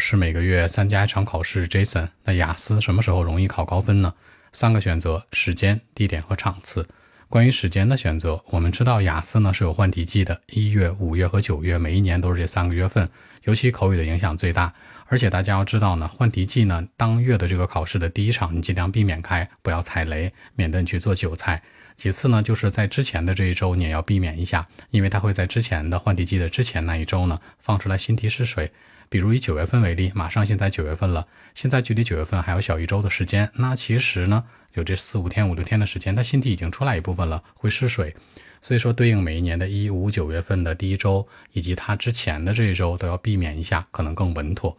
是每个月参加一场考试。Jason，那雅思什么时候容易考高分呢？三个选择：时间、地点和场次。关于时间的选择，我们知道雅思呢是有换题季的，一月、五月和九月，每一年都是这三个月份，尤其口语的影响最大。而且大家要知道呢，换题季呢当月的这个考试的第一场，你尽量避免开，不要踩雷，免得你去做韭菜。其次呢，就是在之前的这一周你也要避免一下，因为它会在之前的换题季的之前那一周呢放出来新题试水。比如以九月份为例，马上现在九月份了，现在距离九月份还有小一周的时间，那其实呢。有这四五天、五六天的时间，他心体已经出来一部分了，会失水，所以说对应每一年的一五九月份的第一周，以及它之前的这一周都要避免一下，可能更稳妥。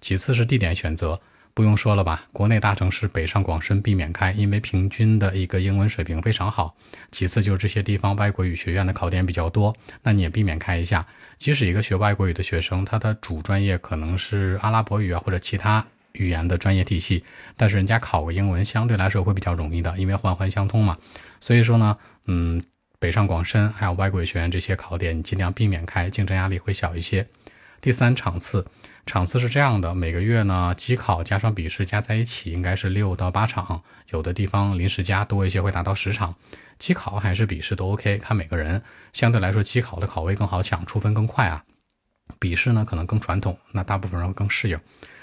其次是地点选择，不用说了吧，国内大城市北上广深避免开，因为平均的一个英文水平非常好。其次就是这些地方外国语学院的考点比较多，那你也避免开一下。即使一个学外国语的学生，他的主专业可能是阿拉伯语啊，或者其他。语言的专业体系，但是人家考个英文相对来说会比较容易的，因为环环相通嘛。所以说呢，嗯，北上广深还有外国语学院这些考点，你尽量避免开，竞争压力会小一些。第三场次，场次是这样的，每个月呢，机考加上笔试加在一起应该是六到八场，有的地方临时加多一些会达到十场。机考还是笔试都 OK，看每个人。相对来说，机考的考位更好抢，出分更快啊。笔试呢可能更传统，那大部分人会更适应。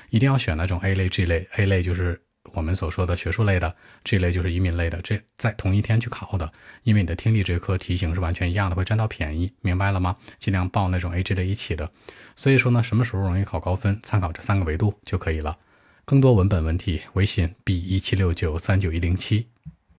一定要选那种 A 类、G 类。A 类就是我们所说的学术类的，G 类就是移民类的。这在同一天去考的，因为你的听力这科题型是完全一样的，会占到便宜，明白了吗？尽量报那种 A、G 类一起的。所以说呢，什么时候容易考高分，参考这三个维度就可以了。更多文本问题，微信 B 一七六九三九一零七。